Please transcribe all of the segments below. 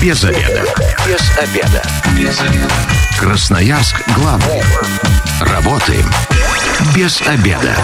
Без обеда. Без обеда. Без обеда. Красноярск главный. Работаем без обеда.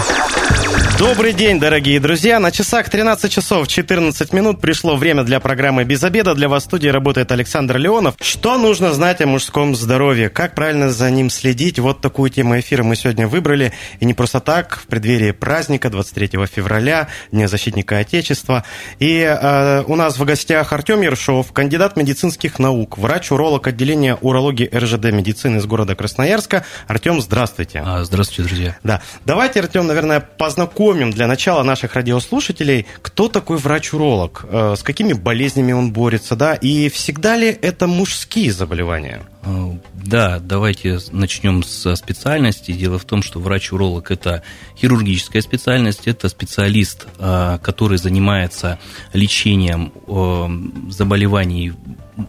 Добрый день, дорогие друзья. На часах 13 часов 14 минут пришло время для программы «Без обеда». Для вас в студии работает Александр Леонов. Что нужно знать о мужском здоровье? Как правильно за ним следить? Вот такую тему эфира мы сегодня выбрали. И не просто так, в преддверии праздника 23 февраля, Дня защитника Отечества. И э, у нас в гостях Артем Ершов, кандидат медицинских наук, врач-уролог отделения урологии РЖД медицины из города Красноярска. Артем, здравствуйте. А, здравствуйте, друзья. Да. Давайте, Артем, наверное, познакомим для начала наших радиослушателей, кто такой врач-уролог, э, с какими болезнями он борется, да, и всегда ли это мужские заболевания? Э, да, давайте начнем со специальности. Дело в том, что врач-уролог – это хирургическая специальность, это специалист, э, который занимается лечением заболеваний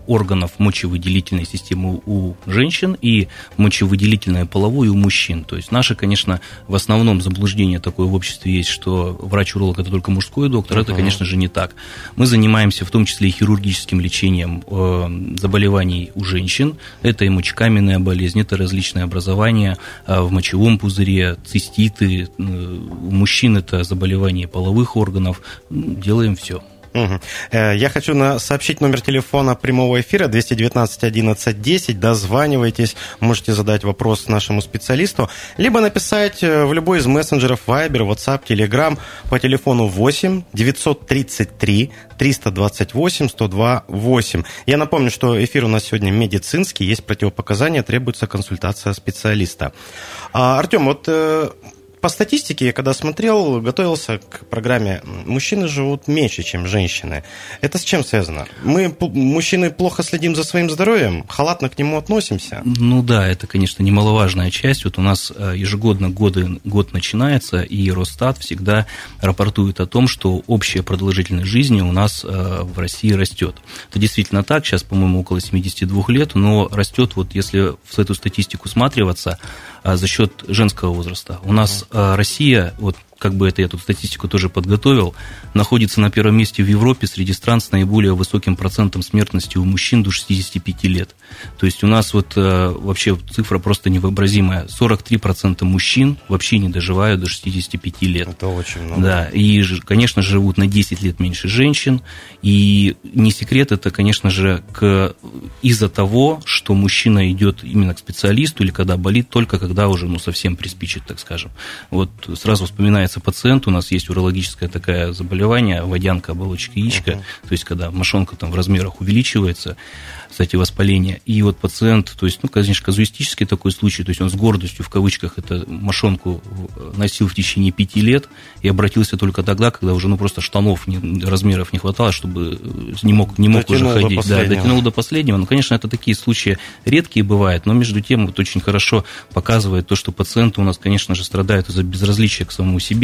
органов мочевыделительной системы у женщин и мочевыделительной половой у мужчин. То есть наше, конечно, в основном заблуждение такое в обществе есть, что врач-уролог это только мужской доктор. Uh-huh. Это, конечно же, не так. Мы занимаемся в том числе и хирургическим лечением э, заболеваний у женщин. Это и мочекаменная болезнь, это различные образования э, в мочевом пузыре, циститы. Э, у мужчин это заболевания половых органов. Делаем все. Угу. Я хочу на, сообщить номер телефона прямого эфира 219 11 10. Дозванивайтесь, можете задать вопрос нашему специалисту, либо написать э, в любой из мессенджеров Viber, WhatsApp, Telegram по телефону 8 933 328 102 8. Я напомню, что эфир у нас сегодня медицинский, есть противопоказания, требуется консультация специалиста. А, Артем, вот э, по статистике, я когда смотрел, готовился к программе, мужчины живут меньше, чем женщины. Это с чем связано? Мы, мужчины, плохо следим за своим здоровьем, халатно к нему относимся? Ну да, это, конечно, немаловажная часть. Вот у нас э, ежегодно годы, год начинается, и Росстат всегда рапортует о том, что общая продолжительность жизни у нас э, в России растет. Это действительно так, сейчас, по-моему, около 72 лет, но растет, вот если в эту статистику сматриваться, за счет женского возраста. У нас а, Россия, вот как бы это я тут статистику тоже подготовил, находится на первом месте в Европе среди стран с наиболее высоким процентом смертности у мужчин до 65 лет. То есть у нас вот э, вообще цифра просто невообразимая. 43% мужчин вообще не доживают до 65 лет. Это очень много. Да, и, конечно, живут на 10 лет меньше женщин. И не секрет, это, конечно же, к... из-за того, что мужчина идет именно к специалисту или когда болит, только когда уже ну, совсем приспичит, так скажем. Вот сразу вспоминаю начинается пациент, у нас есть урологическое такое заболевание, водянка, оболочка яичка, uh-huh. то есть когда мошонка там в размерах увеличивается, кстати, воспаление. И вот пациент, то есть, ну, конечно, казуистический такой случай, то есть он с гордостью, в кавычках, это мошонку носил в течение пяти лет и обратился только тогда, когда уже, ну, просто штанов не, размеров не хватало, чтобы э, не мог, не мог дотянул уже ходить. Да, дотянул до последнего. Ну, конечно, это такие случаи редкие бывают, но между тем вот очень хорошо показывает то, что пациенты у нас, конечно же, страдают из-за безразличия к самому себе,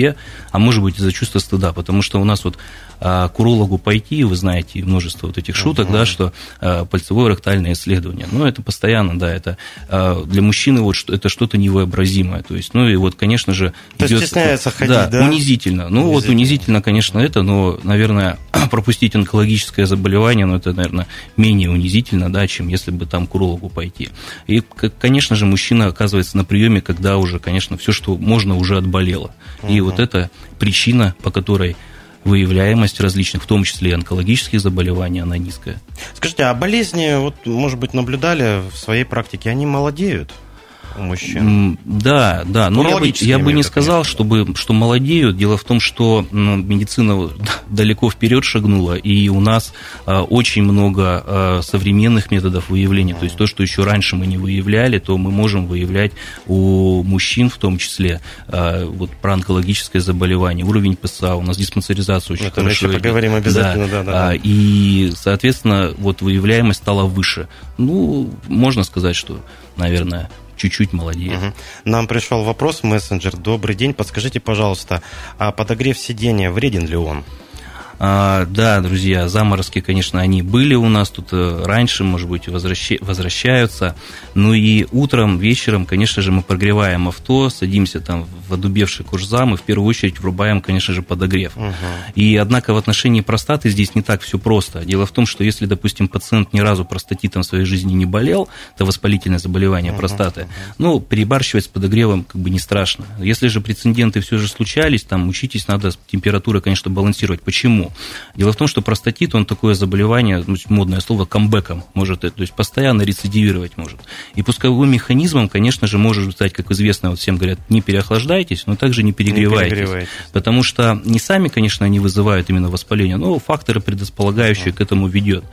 а может быть из-за чувства стыда, потому что у нас вот а, к урологу пойти, вы знаете множество вот этих шуток, uh-huh. да, что а, пальцевое ректальное исследование, ну, это постоянно, да, это а, для мужчины вот что, это что-то невообразимое, то есть, ну, и вот, конечно же, то идет, стесняется ходить, да, да? унизительно, ну, унизительно. вот унизительно, конечно, это, но, наверное, пропустить онкологическое заболевание, ну, это, наверное, менее унизительно, да, чем если бы там к урологу пойти. И, конечно же, мужчина оказывается на приеме, когда уже, конечно, все, что можно, уже отболело. Uh-huh. И вот это причина, по которой выявляемость различных, в том числе и онкологических заболеваний, она низкая. Скажите, а болезни, вот, может быть, наблюдали в своей практике, они молодеют? У мужчин. Да, да, но я бы, я бы не сказал, чтобы, что молодеют. Дело в том, что медицина далеко вперед шагнула, и у нас а, очень много а, современных методов выявления. То есть то, что еще раньше мы не выявляли, то мы можем выявлять у мужчин в том числе а, вот про онкологическое заболевание, уровень ПСА, у нас диспансеризация очень Это хорошо. еще поговорим обязательно, да, да, да, да. И, соответственно, вот выявляемость стала выше. Ну, можно сказать, что, наверное, чуть-чуть молодеет. Угу. Нам пришел вопрос мессенджер. Добрый день, подскажите, пожалуйста, а подогрев сидения вреден ли он? А, да, друзья, заморозки, конечно, они были у нас тут э, раньше, может быть, возвращаются. Ну и утром, вечером, конечно же, мы прогреваем авто, садимся там в одубевший кожзам и в первую очередь врубаем, конечно же, подогрев. Угу. И однако в отношении простаты здесь не так все просто. Дело в том, что если, допустим, пациент ни разу простатитом в своей жизни не болел, это воспалительное заболевание угу. простаты, ну, перебарщивать с подогревом как бы не страшно. Если же прецеденты все же случались, там учитесь, надо температуру, конечно, балансировать. Почему? Дело в том, что простатит, он такое заболевание, ну, модное слово, камбэком может, то есть постоянно рецидивировать может. И пусковым механизмом, конечно же, может стать, как известно, вот всем говорят, не переохлаждайтесь, но также не перегревайтесь. Не перегревайтесь. Потому что не сами, конечно, они вызывают именно воспаление, но факторы, предрасполагающие к этому ведет.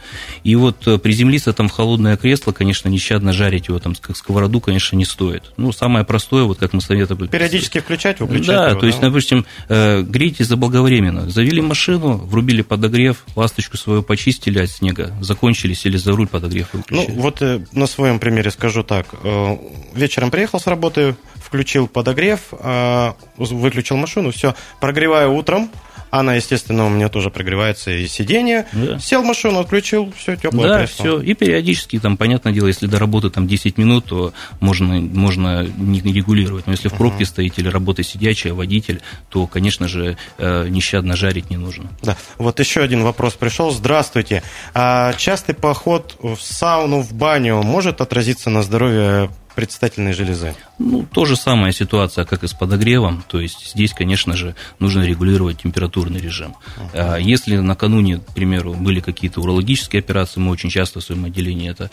И вот э, приземлиться там в холодное кресло, конечно, нещадно жарить его там как сковороду, конечно, не стоит. Ну, самое простое, вот как мы советовали. Периодически включать, выключать. Да, его, то есть, допустим, э, грейтесь заблаговременно. Завели машину, врубили подогрев, ласточку свою почистили от снега, закончили, сели за руль, подогрев выключили. Ну, вот э, на своем примере скажу так. Э, вечером приехал с работы, включил подогрев, э, выключил машину, все, прогреваю утром, она, естественно, у меня тоже прогревается и сиденье. Да. Сел в машину, отключил, все, теплое Да, кресло. все. И периодически, там, понятное дело, если до работы там 10 минут, то можно, можно не регулировать. Но если в пробке uh-huh. стоите или работа сидячая, водитель, то, конечно же, э, нещадно жарить не нужно. Да. Вот еще один вопрос пришел. Здравствуйте. А частый поход в сауну, в баню может отразиться на здоровье предстательной железы? Ну, то же самая ситуация, как и с подогревом. То есть здесь, конечно же, нужно регулировать температурный режим. Uh-huh. Если накануне, к примеру, были какие-то урологические операции, мы очень часто в своем отделении это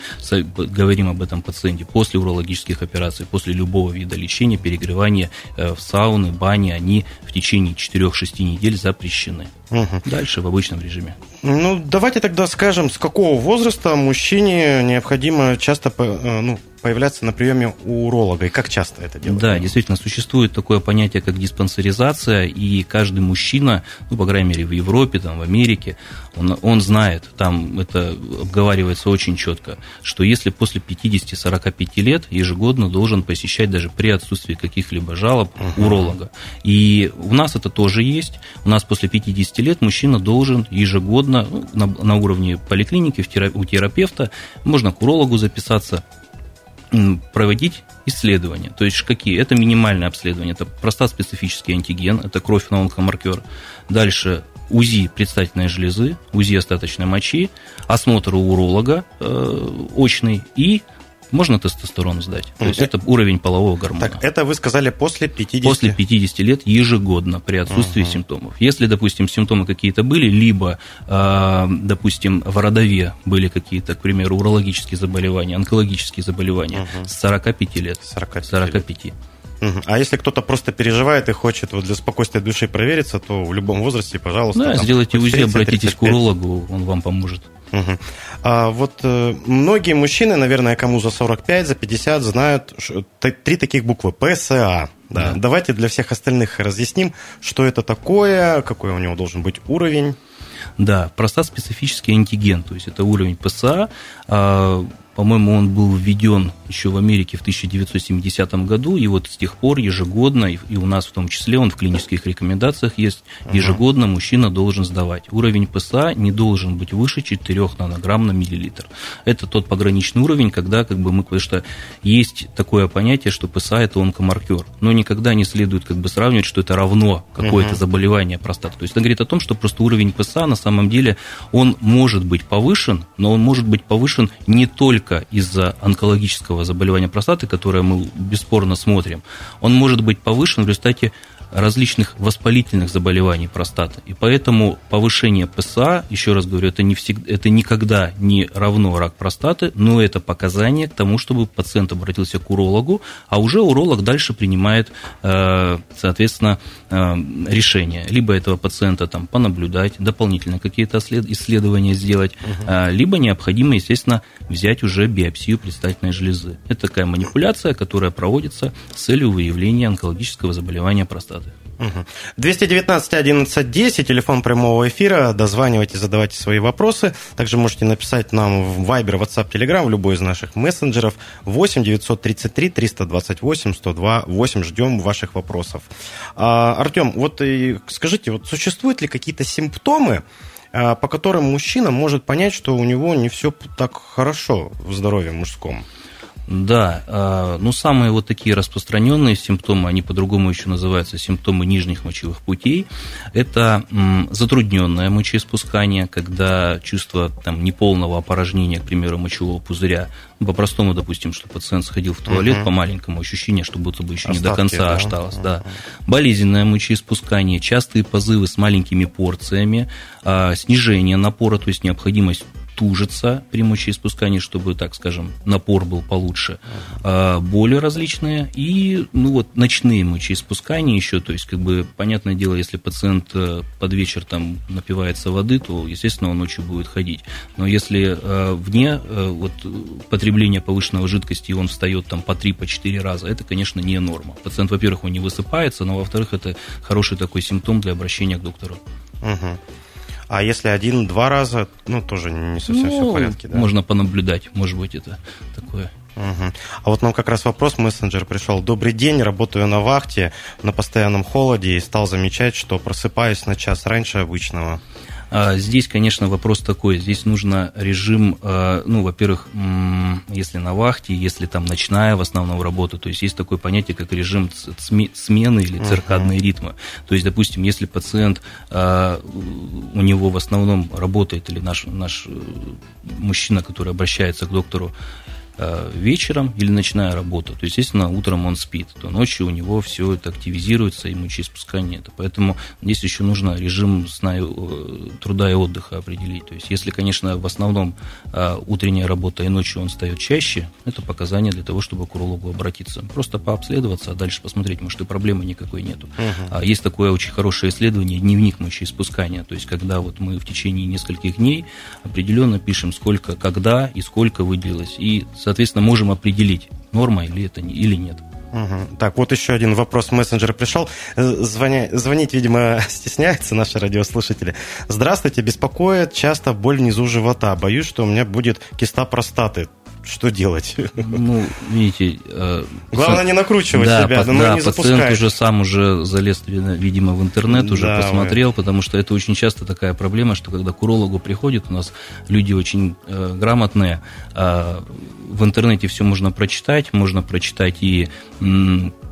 говорим об этом пациенте. После урологических операций, после любого вида лечения, перегревания э, в сауны, бани, они в течение 4-6 недель запрещены. Угу. Дальше в обычном режиме. Ну, давайте тогда скажем, с какого возраста мужчине необходимо часто э, ну, появляться на приеме у уролога, и как часто это делать? Да, действительно, существует такое понятие, как диспансеризация, и каждый мужчина, ну, по крайней мере, в Европе, там, в Америке, он, он знает, там это обговаривается очень четко, что если после 50-45 лет ежегодно должен посещать даже при отсутствии каких-либо жалоб uh-huh. уролога. И у нас это тоже есть. У нас после 50 лет мужчина должен ежегодно ну, на, на уровне поликлиники у терапевта, можно к урологу записаться, проводить исследования. То есть какие? Это минимальное обследование, это простат-специфический антиген, это кровь на онкомаркер. Дальше УЗИ предстательной железы, УЗИ остаточной мочи, осмотр у уролога э, очный и можно тестостерон сдать. То есть это уровень полового гормона. Так, это вы сказали после 50? После 50 лет ежегодно при отсутствии угу. симптомов. Если, допустим, симптомы какие-то были, либо, а, допустим, в родове были какие-то, к примеру, урологические заболевания, онкологические заболевания, угу. с 45 лет. 45. 45. А если кто-то просто переживает и хочет вот для спокойствия души провериться, то в любом возрасте, пожалуйста. Да, там, сделайте УЗИ, обратитесь к урологу, он вам поможет. Угу. А вот э, многие мужчины, наверное, кому за 45, за 50, знают что, три таких буквы ПСА. Да. Да. Давайте для всех остальных разъясним, что это такое, какой у него должен быть уровень. Да, простат-специфический антиген, то есть это уровень ПСА. А, по-моему, он был введен еще в Америке в 1970 году, и вот с тех пор ежегодно, и у нас в том числе, он в клинических рекомендациях есть, ежегодно мужчина должен сдавать. Уровень ПСА не должен быть выше 4 нанограмм на миллилитр. Это тот пограничный уровень, когда как бы мы, потому что есть такое понятие, что ПСА это онкомаркер, но никогда не следует как бы сравнивать, что это равно какое-то заболевание простаты. То есть это говорит о том, что просто уровень ПСА на самом деле он может быть повышен, но он может быть повышен не только из-за онкологического заболевания простаты, которое мы бесспорно смотрим, он может быть повышен в результате различных воспалительных заболеваний простаты. И поэтому повышение ПСА, еще раз говорю, это, не всегда, это никогда не равно рак простаты, но это показание к тому, чтобы пациент обратился к урологу, а уже уролог дальше принимает, э, соответственно, э, решение. Либо этого пациента там понаблюдать, дополнительно какие-то исследования сделать, угу. либо необходимо, естественно, взять уже биопсию предстательной железы. Это такая манипуляция, которая проводится с целью выявления онкологического заболевания простаты. 219 11 10, телефон прямого эфира. Дозванивайте, задавайте свои вопросы. Также можете написать нам в Viber, WhatsApp, Telegram, в любой из наших мессенджеров. 8 933 328 102 8. Ждем ваших вопросов. А, Артем, вот скажите, вот существуют ли какие-то симптомы, а, по которым мужчина может понять, что у него не все так хорошо в здоровье мужском? Да, а, ну самые вот такие распространенные симптомы, они по-другому еще называются симптомы нижних мочевых путей, это затрудненное мочеиспускание, когда чувство там, неполного опорожнения, к примеру, мочевого пузыря, ну, по-простому, допустим, что пациент сходил в туалет угу. по маленькому ощущению, что будто бы еще Остатки, не до конца да? осталось. Угу. Да. Болезненное мочеиспускание, частые позывы с маленькими порциями, а, снижение напора, то есть необходимость тужится при мочеиспускании, чтобы, так скажем, напор был получше. А, боли различные и, ну вот, ночные мочеиспускания еще, то есть, как бы, понятное дело, если пациент э, под вечер там напивается воды, то, естественно, он ночью будет ходить. Но если э, вне э, вот, потребления повышенного жидкости, он встает там по 3-4 по раза, это, конечно, не норма. Пациент, во-первых, он не высыпается, но, во-вторых, это хороший такой симптом для обращения к доктору. Угу. А если один-два раза, ну, тоже не совсем ну, все в порядке, да? Можно понаблюдать, может быть, это такое. Угу. А вот нам как раз вопрос, мессенджер пришел. Добрый день, работаю на вахте на постоянном холоде и стал замечать, что просыпаюсь на час раньше обычного. А, здесь, конечно, вопрос такой. Здесь нужно режим, а, ну, во-первых, если на вахте, если там ночная в основном работа, то есть есть такое понятие, как режим смены или циркадные uh-huh. ритмы. То есть, допустим, если пациент, а, у него в основном работает, или наш, наш э, мужчина, который обращается к доктору, вечером или ночная работа, то, естественно, утром он спит, то ночью у него все это активизируется, и мочеиспускания нет. Поэтому здесь еще нужно режим сна, э, труда и отдыха определить. То есть, если, конечно, в основном э, утренняя работа и ночью он встает чаще, это показание для того, чтобы к урологу обратиться. Просто пообследоваться, а дальше посмотреть, может, и проблемы никакой нету. Угу. Есть такое очень хорошее исследование, дневник мочеиспускания, то есть, когда вот мы в течение нескольких дней определенно пишем, сколько, когда и сколько выделилось, и, соответственно, можем определить, норма или это или нет. Угу. Так, вот еще один вопрос мессенджера пришел. Э, звоня... Звонить, видимо, стесняются наши радиослушатели. Здравствуйте, беспокоит часто боль внизу живота. Боюсь, что у меня будет киста простаты что делать? Ну, видите... Э, Главное не накручивать да, себя, но да, не пациент уже сам уже залез, видимо, в интернет, уже да, посмотрел, ой. потому что это очень часто такая проблема, что когда к урологу приходят, у нас люди очень э, грамотные, э, в интернете все можно прочитать, можно прочитать и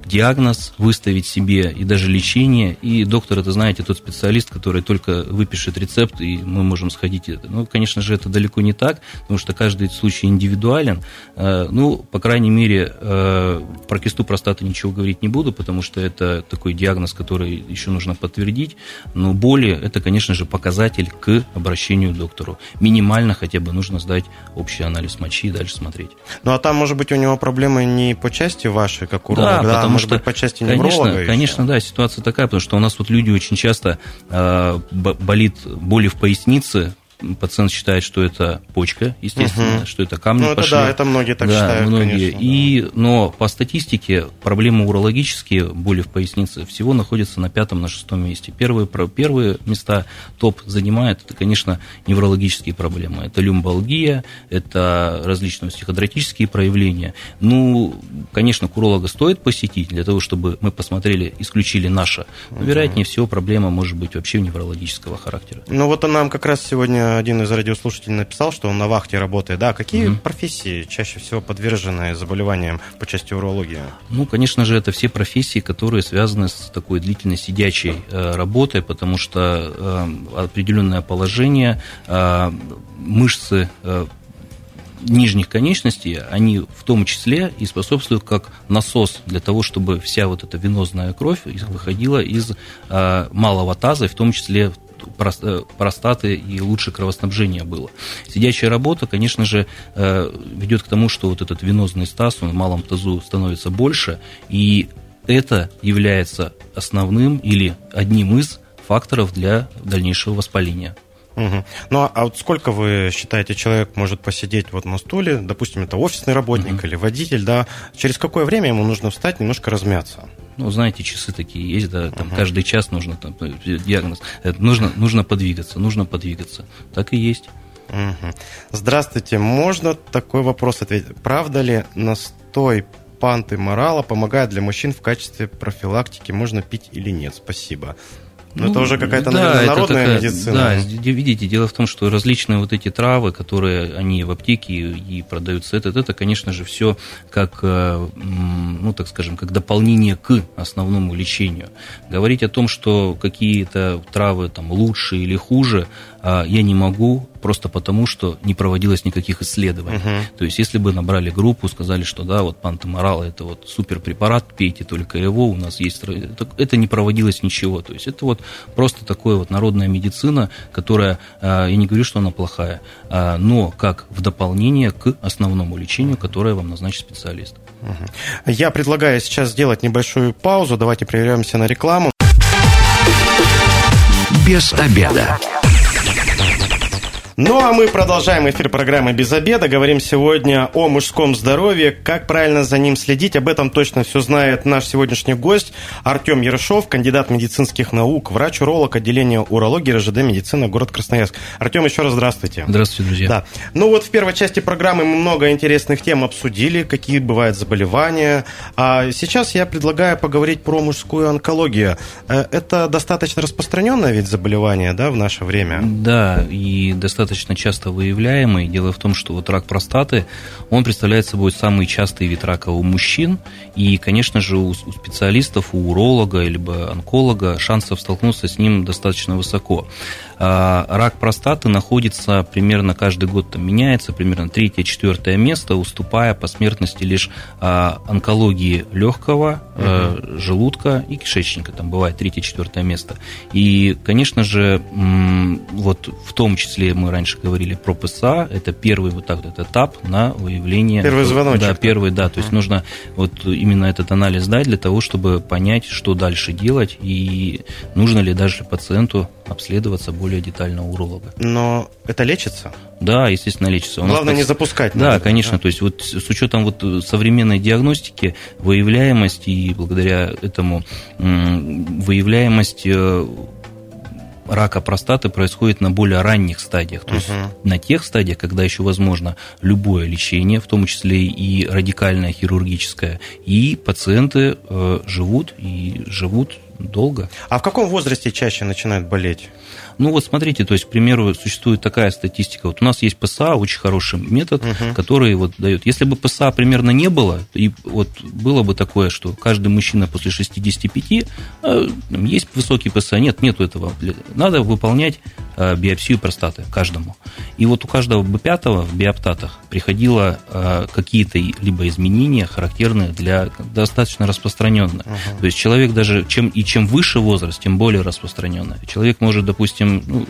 диагноз, выставить себе и даже лечение. И доктор, это, знаете, тот специалист, который только выпишет рецепт, и мы можем сходить. Ну, конечно же, это далеко не так, потому что каждый случай индивидуален. Э, ну, по крайней мере, э, про кисту простаты ничего говорить не буду, потому что это такой диагноз, который еще нужно подтвердить. Но боли – это, конечно же, показатель к обращению к доктору. Минимально хотя бы нужно сдать общий анализ мочи и дальше смотреть. Ну, а там, может быть, у него проблемы не по части вашей, как у да, да, потому может что, быть, по части невролога Конечно, конечно, да, ситуация такая, потому что у нас вот люди очень часто э, болит боли в пояснице, пациент считает, что это почка, естественно, угу. что это камни ну, это пошли. Да, это многие так да, считают, многие. Конечно, и, да. Но по статистике проблемы урологические, боли в пояснице, всего находятся на пятом, на шестом месте. Первые, первые места топ занимает, это, конечно, неврологические проблемы. Это люмбалгия, это различные психодратические проявления. Ну, конечно, к уролога стоит посетить для того, чтобы мы посмотрели, исключили наше. Но, вероятнее всего, проблема может быть вообще неврологического характера. Ну, вот нам как раз сегодня один из радиослушателей написал, что он на вахте работает. Да, какие угу. профессии чаще всего подвержены заболеваниям по части урологии? Ну, конечно же, это все профессии, которые связаны с такой длительной сидячей э, работой, потому что э, определенное положение, э, мышцы нижних конечностей, они в том числе и способствуют как насос для того, чтобы вся вот эта венозная кровь выходила из малого таза, в том числе Э, простаты и лучше кровоснабжение было. Сидячая работа, конечно же, э, ведет к тому, что вот этот венозный стаз, он в малом тазу становится больше, и это является основным или одним из факторов для дальнейшего воспаления. Угу. Ну а вот сколько вы считаете, человек может посидеть вот на стуле, допустим, это офисный работник угу. или водитель, да, через какое время ему нужно встать, немножко размяться? Ну, знаете, часы такие есть, да, там uh-huh. каждый час нужно там диагноз. Нужно, нужно подвигаться, нужно подвигаться. Так и есть. Угу. Здравствуйте, можно такой вопрос ответить? Правда ли настой панты морала помогает для мужчин в качестве профилактики? Можно пить или нет? Спасибо. Но ну, это уже какая-то, да, наверное, народная такая, медицина. Да, видите, дело в том, что различные вот эти травы, которые они в аптеке и продаются, это, это, конечно же, все как, э, ну, так скажем, как дополнение к основному лечению. Говорить о том, что какие-то травы там лучше или хуже, я не могу просто потому, что не проводилось никаких исследований. Uh-huh. То есть, если бы набрали группу, сказали, что да, вот пантоморал это вот супер препарат, пейте только его, у нас есть... Это не проводилось ничего. То есть, это вот просто такое вот народная медицина, которая, а, я не говорю, что она плохая, а, но как в дополнение к основному лечению, которое вам назначит специалист. Uh-huh. Я предлагаю сейчас сделать небольшую паузу. Давайте прервемся на рекламу. Без обеда. Ну а мы продолжаем эфир программы «Без обеда». Говорим сегодня о мужском здоровье, как правильно за ним следить. Об этом точно все знает наш сегодняшний гость Артем Ярошов, кандидат медицинских наук, врач-уролог отделения урологии РЖД медицина, город Красноярск. Артем, еще раз здравствуйте. Здравствуйте, друзья. Да. Ну вот в первой части программы мы много интересных тем обсудили, какие бывают заболевания. А сейчас я предлагаю поговорить про мужскую онкологию. Э, это достаточно распространенное ведь заболевание, да, в наше время? Да, и достаточно достаточно часто выявляемый. Дело в том, что вот рак простаты, он представляет собой самый частый вид рака у мужчин. И, конечно же, у специалистов, у уролога, либо онколога шансов столкнуться с ним достаточно высоко. А, рак простаты находится примерно каждый год там меняется, примерно третье-четвертое место, уступая по смертности лишь а, онкологии легкого, угу. желудка и кишечника. Там бывает третье-четвертое место. И, конечно же, вот в том числе мы раньше говорили про ПСА, это первый вот так вот этап на выявление. Первый звоночек. Да, первый, да. То есть нужно вот именно этот анализ дать для того, чтобы понять, что дальше делать и нужно ли даже пациенту обследоваться более детально у уролога. Но это лечится? Да, естественно, лечится. У Главное нас, не запускать. Да, надо, конечно. Да? То есть вот с учетом вот современной диагностики, выявляемость и благодаря этому выявляемость э, рака простаты происходит на более ранних стадиях, то uh-huh. есть на тех стадиях, когда еще возможно любое лечение, в том числе и радикальное хирургическое, и пациенты э, живут и живут долго. А в каком возрасте чаще начинают болеть? Ну вот смотрите, то есть, к примеру, существует такая статистика. Вот у нас есть ПСА, очень хороший метод, угу. который вот дает. Если бы ПСА примерно не было, и вот было бы такое, что каждый мужчина после 65 э, есть высокий ПСА, нет, нету этого. Надо выполнять э, биопсию простаты каждому. И вот у каждого Б5 в биоптатах приходило э, какие-то либо изменения, характерные для достаточно распространенные. Угу. То есть человек даже чем и чем выше возраст, тем более распространенный. Человек может, допустим, допустим,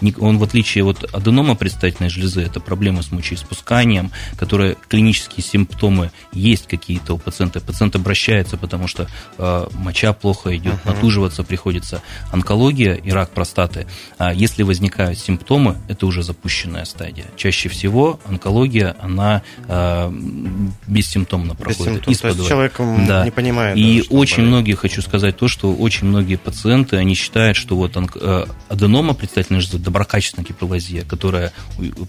ну, он в отличие от аденома предстательной железы, это проблема с мочеиспусканием, которые клинические симптомы есть какие-то у пациента. Пациент обращается, потому что э, моча плохо идет, uh-huh. натуживаться приходится. Онкология и рак простаты. А если возникают симптомы, это уже запущенная стадия. Чаще всего онкология, она э, бессимптомно проходит. Бессимптом. То есть человек да. не понимает. И да, очень болит. многие, хочу сказать то, что очень многие пациенты, они считают, что вот онк... Э, аденома предстательной железы, доброкачественная гиперплазия, которая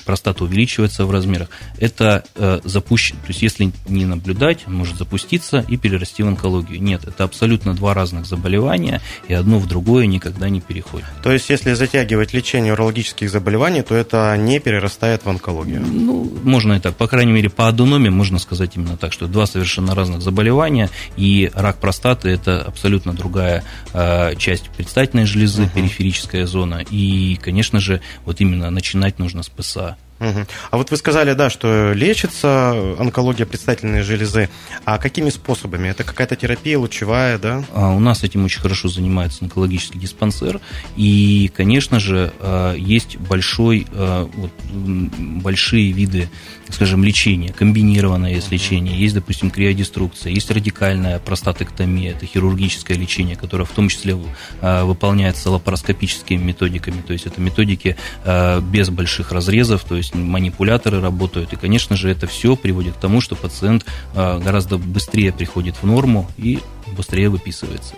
простата увеличивается в размерах, это э, запущен, то есть если не наблюдать, может запуститься и перерасти в онкологию. Нет, это абсолютно два разных заболевания, и одно в другое никогда не переходит. То есть если затягивать лечение урологических заболеваний, то это не перерастает в онкологию? Ну, можно и так. По крайней мере, по аденоме можно сказать именно так, что два совершенно разных заболевания, и рак простаты – это абсолютно другая э, часть предстательной железы, угу. периферическая зона, зона. И, конечно же, вот именно начинать нужно с ПСА. Угу. А вот вы сказали, да, что лечится онкология предстательной железы. А какими способами? Это какая-то терапия лучевая, да? А у нас этим очень хорошо занимается онкологический диспансер. И, конечно же, а, есть большой, а, вот, большие виды скажем, лечение, комбинированное есть лечение, есть, допустим, криодеструкция, есть радикальная простатэктомия, это хирургическое лечение, которое в том числе а, выполняется лапароскопическими методиками, то есть это методики без больших разрезов, то есть есть манипуляторы работают. И, конечно же, это все приводит к тому, что пациент гораздо быстрее приходит в норму и быстрее выписывается.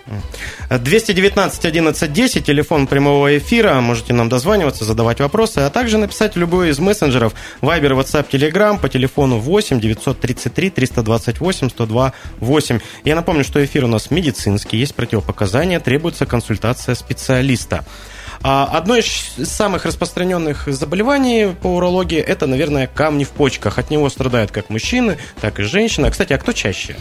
219 11 10, телефон прямого эфира, можете нам дозваниваться, задавать вопросы, а также написать в любой из мессенджеров Viber, WhatsApp, Telegram по телефону 8 933 328 102 8. Я напомню, что эфир у нас медицинский, есть противопоказания, требуется консультация специалиста. А одно из самых распространенных заболеваний по урологии – это, наверное, камни в почках. От него страдают как мужчины, так и женщины. А, кстати, а кто чаще?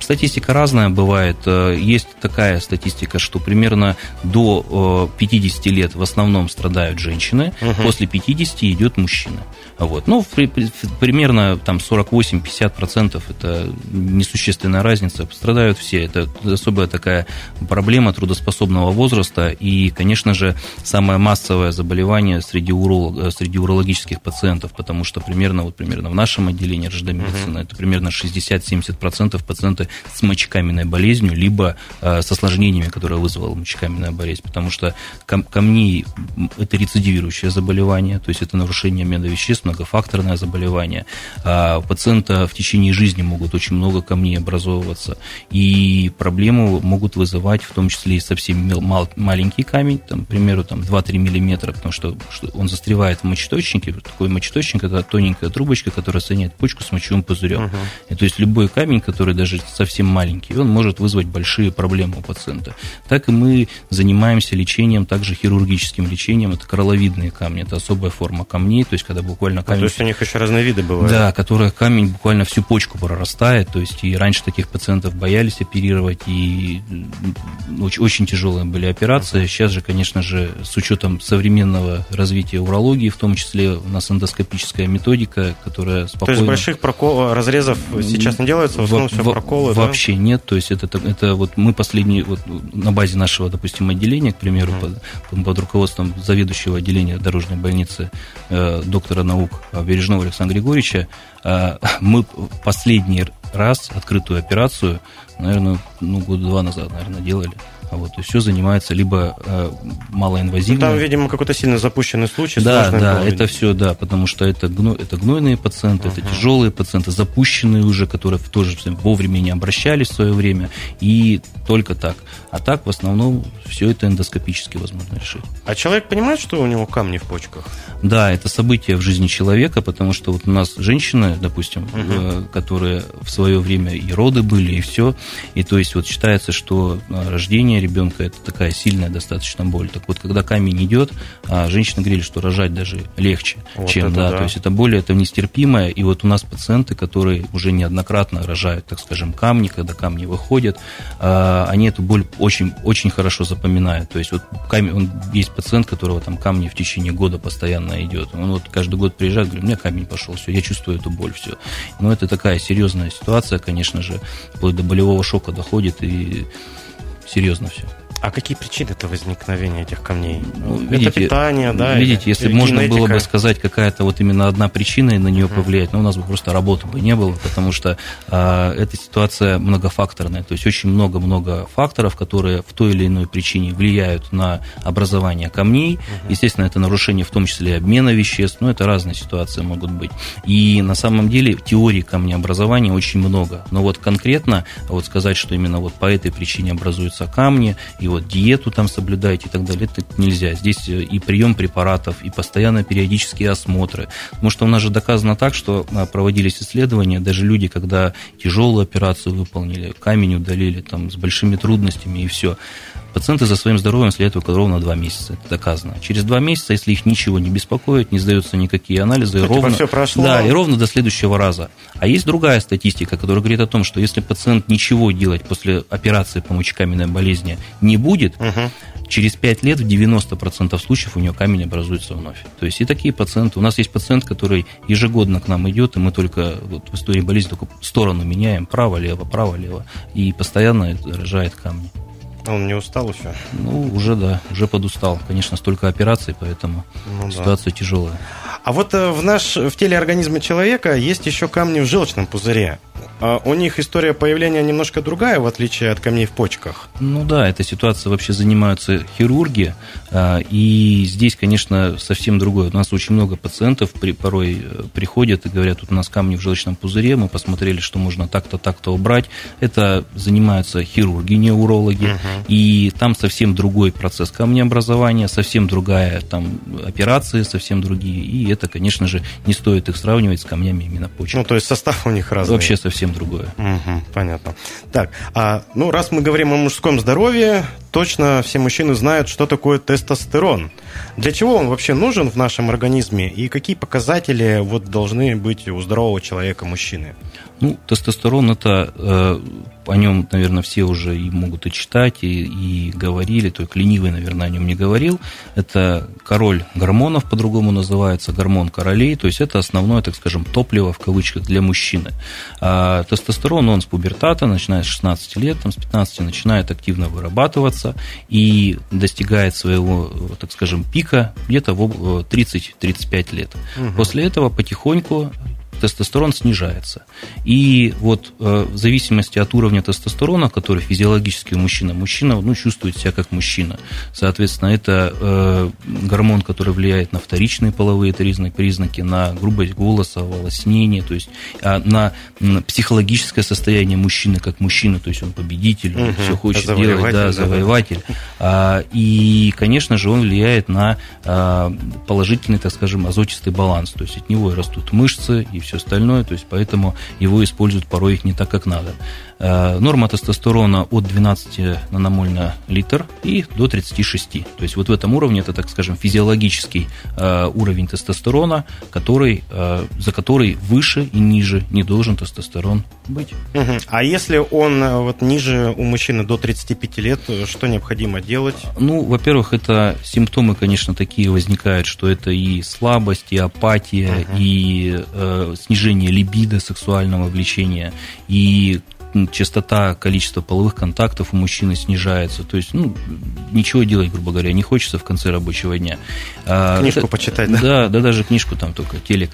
Статистика разная бывает. Э, есть такая статистика, что примерно до 50 э, лет в основном страдают женщины, угу. после 50 идет мужчина. Вот. Ну, при, при, примерно там 48-50% это несущественная разница. Страдают все. Это особая такая проблема трудоспособного возраста. И, конечно же, самое массовое заболевание среди, уролог, среди урологических пациентов, потому что примерно, вот, примерно в нашем отделении РЖД медицины uh-huh. это примерно 60-70% пациенты с мочекаменной болезнью, либо э, с осложнениями, которые вызвала мочекаменная болезнь. Потому что кам- камни – это рецидивирующее заболевание, то есть это нарушение обмена веществ, многофакторное заболевание. А у пациента в течение жизни могут очень много камней образовываться, и проблему могут вызывать в том числе и совсем мал, маленький камень, там, примеру, там 2-3 миллиметра, потому что, что он застревает в мочеточнике. Такой мочеточник – это тоненькая трубочка, которая соединяет почку с мочевым пузырем. Uh-huh. И, то есть любой камень, который даже совсем маленький, он может вызвать большие проблемы у пациента. Так и мы занимаемся лечением, также хирургическим лечением. Это коралловидные камни, это особая форма камней, то есть когда буквально буквально камень... А, то есть у них еще разные виды бывают? Да, которая камень буквально всю почку прорастает, то есть и раньше таких пациентов боялись оперировать, и очень, очень тяжелые были операции. Сейчас же, конечно же, с учетом современного развития урологии, в том числе у нас эндоскопическая методика, которая спокойно... То есть больших прокол... разрезов сейчас не делается, в основном все проколы, Вообще да? нет, то есть это, это вот мы последние, вот на базе нашего, допустим, отделения, к примеру, mm. под, под руководством заведующего отделения дорожной больницы э, доктора наук Бережного Александра Григорьевича, а, мы последний раз открытую операцию, наверное, ну, года два назад, наверное, делали. А вот, и все занимается либо э, малоинвазивно. Ну, там, видимо, какой-то сильно запущенный случай. Да, да, это все, да, потому что это, гно, это гнойные пациенты, uh-huh. это тяжелые пациенты, запущенные уже, которые тоже вовремя не обращались в свое время, и только так. А так, в основном, все это эндоскопически возможно решить. А человек понимает, что у него камни в почках? Да, это событие в жизни человека, потому что вот у нас женщины, допустим, uh-huh. которые в свое время и роды были, и все, и то есть вот считается, что э, рождение рождения ребенка это такая сильная достаточно боль. Так вот, когда камень идет, а женщины говорили, что рожать даже легче, вот чем, да, да, то есть это боль, это нестерпимая, и вот у нас пациенты, которые уже неоднократно рожают, так скажем, камни, когда камни выходят, а, они эту боль очень, очень хорошо запоминают, то есть вот камень, он, есть пациент, которого там камни в течение года постоянно идет, он вот каждый год приезжает, говорит, у меня камень пошел, все, я чувствую эту боль, все. Но это такая серьезная ситуация, конечно же, вплоть до болевого шока доходит, и серьезно все. А какие причины это возникновения этих камней? Ну, видите, это питание, да? Видите, или, если или можно генетика? было бы сказать какая-то вот именно одна причина и на нее uh-huh. повлиять, но у нас бы просто работы бы не было, потому что а, эта ситуация многофакторная, то есть очень много-много факторов, которые в той или иной причине влияют на образование камней. Uh-huh. Естественно, это нарушение в том числе обмена веществ, но это разные ситуации могут быть. И на самом деле теории камнеобразования очень много, но вот конкретно вот сказать, что именно вот по этой причине образуются камни и вот диету там соблюдаете и так далее, это нельзя. Здесь э, и прием препаратов, и постоянно периодические осмотры. Потому что у нас же доказано так, что а, проводились исследования, даже люди, когда тяжелую операцию выполнили, камень удалили там с большими трудностями и все, пациенты за своим здоровьем только ровно два месяца. Это доказано. Через два месяца, если их ничего не беспокоит, не сдаются никакие анализы, Хотя ровно, все прошло. Да, и ровно до следующего раза. А есть другая статистика, которая говорит о том, что если пациент ничего делать после операции по мочекаменной болезни не будет, угу. через 5 лет в 90% случаев у него камень образуется вновь. То есть и такие пациенты. У нас есть пациент, который ежегодно к нам идет, и мы только вот в истории болезни только сторону меняем, право-лево, право-лево, и постоянно рожает камни. Он не устал еще? Ну, уже да, уже подустал. Конечно, столько операций, поэтому ну, ситуация да. тяжелая. А вот э, в, наш, в теле организма человека есть еще камни в желчном пузыре. А у них история появления немножко другая, в отличие от камней в почках. Ну да, эта ситуация вообще занимаются хирурги, а, и здесь, конечно, совсем другое. У нас очень много пациентов при, порой э, приходят и говорят, тут у нас камни в желчном пузыре, мы посмотрели, что можно так-то, так-то убрать. Это занимаются хирурги, не урологи, угу. и там совсем другой процесс камнеобразования, совсем другая там операции, совсем другие, и это, конечно же, не стоит их сравнивать с камнями именно почек. Ну, то есть состав у них разный. Вообще совсем совсем другое. Угу, понятно. Так, а, ну, раз мы говорим о мужском здоровье, точно все мужчины знают, что такое тестостерон. Для чего он вообще нужен в нашем организме и какие показатели вот должны быть у здорового человека мужчины? Ну, тестостерон это э, о нем, наверное, все уже и могут и читать, и, и говорили, только ленивый, наверное, о нем не говорил. Это король гормонов, по-другому называется, гормон королей, то есть это основное, так скажем, топливо в кавычках для мужчины. А тестостерон, он с пубертата, начиная с 16 лет, там, с 15 начинает активно вырабатываться и достигает своего, так скажем, пика где-то в 30-35 лет. Угу. После этого потихоньку тестостерон снижается. И вот э, в зависимости от уровня тестостерона, который физиологически у мужчины, мужчина ну, чувствует себя как мужчина. Соответственно, это э, гормон, который влияет на вторичные половые признаки, на грубость голоса, волоснение, то есть а на, на психологическое состояние мужчины как мужчины, то есть он победитель, он угу, все хочет делать, да, завоеватель. А, и, конечно же, он влияет на а, положительный, так скажем, азотистый баланс, то есть от него растут мышцы и все остальное, то есть поэтому его используют порой их не так, как надо. Э, норма тестостерона от 12 наномоль на литр и до 36. То есть вот в этом уровне это, так скажем, физиологический э, уровень тестостерона, который, э, за который выше и ниже не должен тестостерон быть. Угу. А если он вот ниже у мужчины до 35 лет, что необходимо делать? Ну, во-первых, это симптомы, конечно, такие возникают, что это и слабость, и апатия, угу. и э, снижение либидо сексуального влечения, и частота, количество половых контактов у мужчины снижается. То есть, ну, ничего делать, грубо говоря, не хочется в конце рабочего дня. А, книжку это, почитать, да? Да, да, даже книжку там только, телек.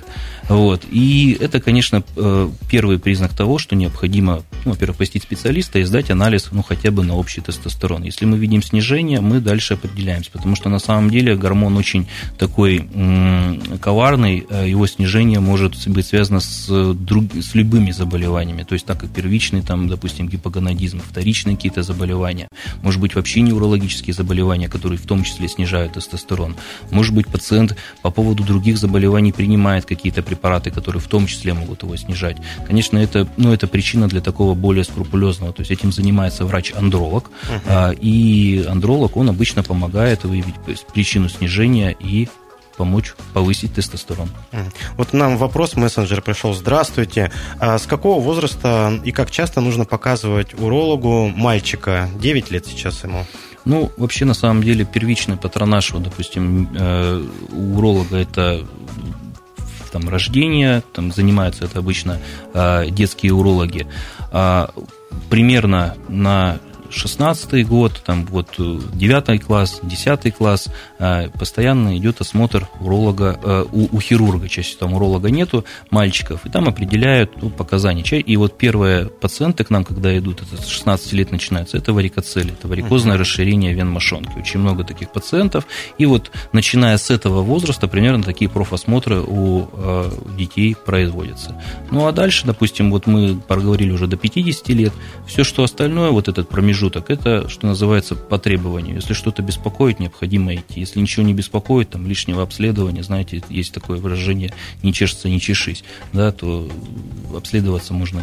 Вот. И это, конечно, э, первый признак того, что необходимо, ну, во-первых, посетить специалиста и сдать анализ, ну, хотя бы на общий тестостерон. Если мы видим снижение, мы дальше определяемся, потому что на самом деле гормон очень такой коварный, э, его снижение может быть связано с, друг, с любыми заболеваниями, то есть так как первичный, там, допустим, гипогонадизм, вторичные какие-то заболевания, может быть вообще неурологические заболевания, которые в том числе снижают тестостерон, может быть пациент по поводу других заболеваний принимает какие-то препараты, препараты, которые в том числе могут его снижать. Конечно, это, ну, это причина для такого более скрупулезного. То есть этим занимается врач-андролог, uh-huh. и андролог, он обычно помогает выявить причину снижения и помочь повысить тестостерон. Вот нам вопрос мессенджер пришел. Здравствуйте. А с какого возраста и как часто нужно показывать урологу мальчика? 9 лет сейчас ему. Ну, вообще, на самом деле, первичный патронаж, вот, допустим, э, у уролога это там, рождения, там занимаются это обычно э, детские урологи. А, примерно на 16 год, там вот 9 э, класс, 10 класс, э, постоянно идет осмотр уролога, э, у, у хирурга, чаще там уролога нету, мальчиков, и там определяют ну, показания. И вот первые пациенты к нам, когда идут, это с 16 лет начинается, это варикоцель, это варикозное uh-huh. расширение вен мошонки. Очень много таких пациентов. И вот начиная с этого возраста примерно такие профосмотры у детей производятся. Ну а дальше, допустим, вот мы проговорили уже до 50 лет, все, что остальное, вот этот промежуток промежуток, это, что называется, по требованию. Если что-то беспокоит, необходимо идти. Если ничего не беспокоит, там, лишнего обследования, знаете, есть такое выражение «не чешется, не чешись», да, то обследоваться можно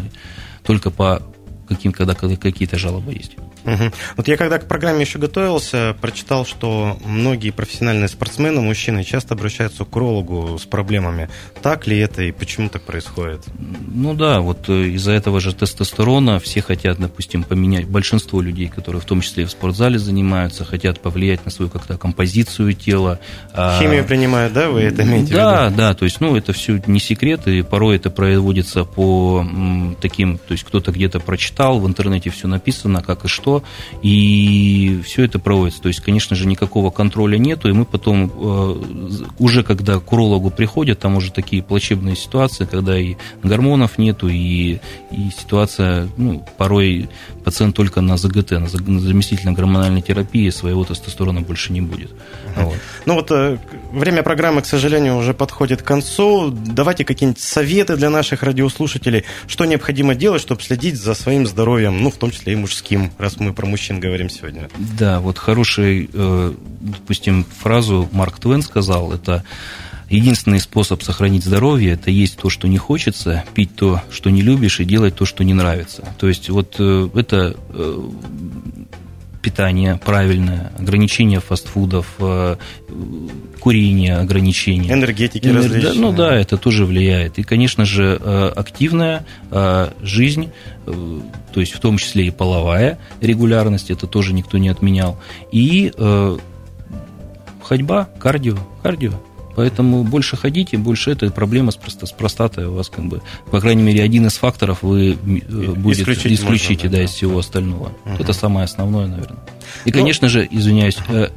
только по каким, когда, когда какие-то жалобы есть. Угу. Вот я когда к программе еще готовился, прочитал, что многие профессиональные спортсмены, мужчины, часто обращаются к урологу с проблемами. Так ли это и почему так происходит? Ну да, вот э, из-за этого же тестостерона все хотят, допустим, поменять, большинство людей, которые в том числе и в спортзале занимаются, хотят повлиять на свою как-то композицию тела. А Химию принимают, да, вы это имеете да, в виду? Да, да, то есть, ну, это все не секрет, и порой это производится по таким, то есть кто-то где-то прочитал, в интернете все написано, как и что, что, и все это проводится. То есть, конечно же, никакого контроля нету, и мы потом, э, уже когда к урологу приходят, там уже такие плачебные ситуации, когда и гормонов нету, и, и ситуация, ну, порой пациент только на ЗГТ, на заместительной гормональной терапии своего тестостерона больше не будет. Вот. Ну вот э, время программы, к сожалению, уже подходит к концу. Давайте какие-нибудь советы для наших радиослушателей, что необходимо делать, чтобы следить за своим здоровьем, ну, в том числе и мужским, раз мы про мужчин говорим сегодня. Да, вот хороший, э, допустим, фразу Марк Твен сказал, это Единственный способ сохранить здоровье – это есть то, что не хочется, пить то, что не любишь, и делать то, что не нравится. То есть вот э, это э, питание правильное, ограничение фастфудов, э, курение, ограничения. Энергетики Энер... различные. ну да, это тоже влияет. И, конечно же, активная жизнь, то есть в том числе и половая регулярность, это тоже никто не отменял. И ходьба, кардио, кардио. Поэтому больше ходите, больше это проблема с, просто, с простатой у вас как бы, по крайней мере, один из факторов вы э, будет исключить исключите можно, да, да, из всего остального. Угу. Это самое основное, наверное. И, ну, конечно же, извиняюсь, угу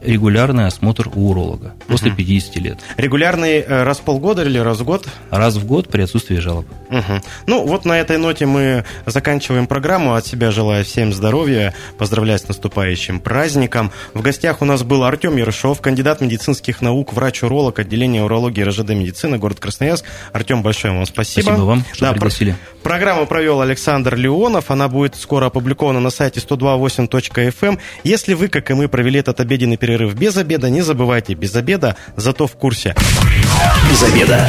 регулярный осмотр у уролога после 50 лет. Регулярный э, раз в полгода или раз в год? Раз в год при отсутствии жалоб. Угу. Ну, вот на этой ноте мы заканчиваем программу. От себя желаю всем здоровья, поздравляю с наступающим праздником. В гостях у нас был Артем Ершов, кандидат медицинских наук, врач-уролог отделения урологии РЖД медицины, город Красноярск. Артем, большое вам спасибо. Спасибо вам, что да, пригласили. Программу провел Александр Леонов. Она будет скоро опубликована на сайте 128.fm. Эм. Если вы, как и мы, провели этот обеденный перерыв без обеда, не забывайте, без обеда, зато в курсе. Без обеда.